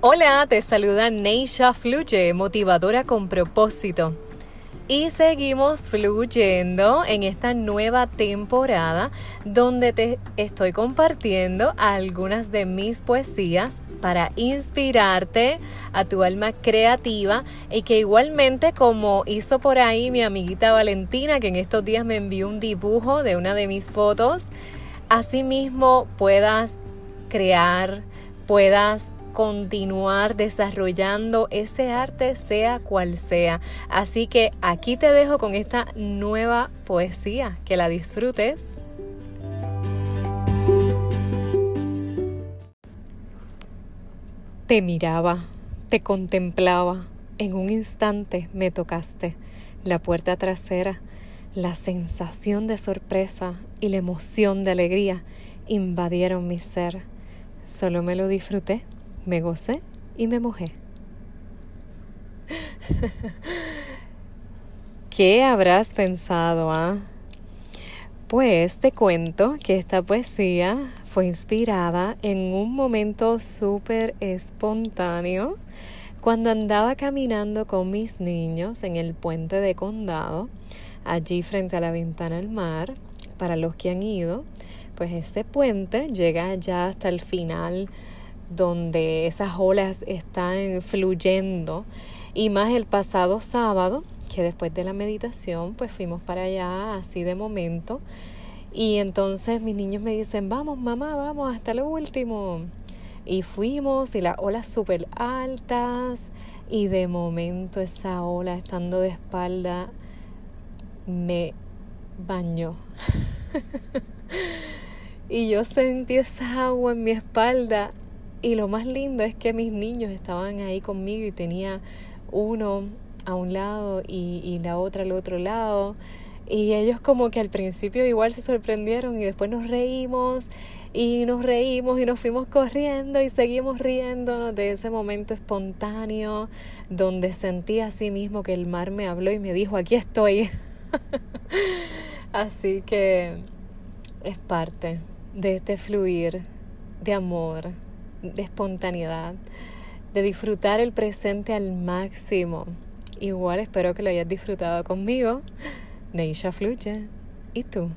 Hola, te saluda Neisha Fluye, motivadora con propósito. Y seguimos fluyendo en esta nueva temporada donde te estoy compartiendo algunas de mis poesías para inspirarte a tu alma creativa y que igualmente como hizo por ahí mi amiguita Valentina que en estos días me envió un dibujo de una de mis fotos, asimismo puedas crear, puedas continuar desarrollando ese arte sea cual sea. Así que aquí te dejo con esta nueva poesía, que la disfrutes. Te miraba, te contemplaba, en un instante me tocaste la puerta trasera, la sensación de sorpresa y la emoción de alegría invadieron mi ser. Solo me lo disfruté me gocé y me mojé. ¿Qué habrás pensado, ah? Pues te cuento que esta poesía fue inspirada en un momento súper espontáneo cuando andaba caminando con mis niños en el puente de condado, allí frente a la ventana al mar. Para los que han ido, pues ese puente llega ya hasta el final donde esas olas están fluyendo. Y más el pasado sábado que después de la meditación pues fuimos para allá así de momento. Y entonces mis niños me dicen vamos mamá vamos hasta lo último y fuimos y las olas súper altas y de momento esa ola estando de espalda me bañó. Y yo sentí esa agua en mi espalda y lo más lindo es que mis niños estaban ahí conmigo y tenía uno a un lado y, y la otra al otro lado. Y ellos como que al principio igual se sorprendieron y después nos reímos y nos reímos y nos fuimos corriendo y seguimos riéndonos de ese momento espontáneo donde sentí así mismo que el mar me habló y me dijo, aquí estoy. así que es parte de este fluir de amor, de espontaneidad, de disfrutar el presente al máximo. Igual espero que lo hayas disfrutado conmigo. Neisha Fluye. ¿Y tú?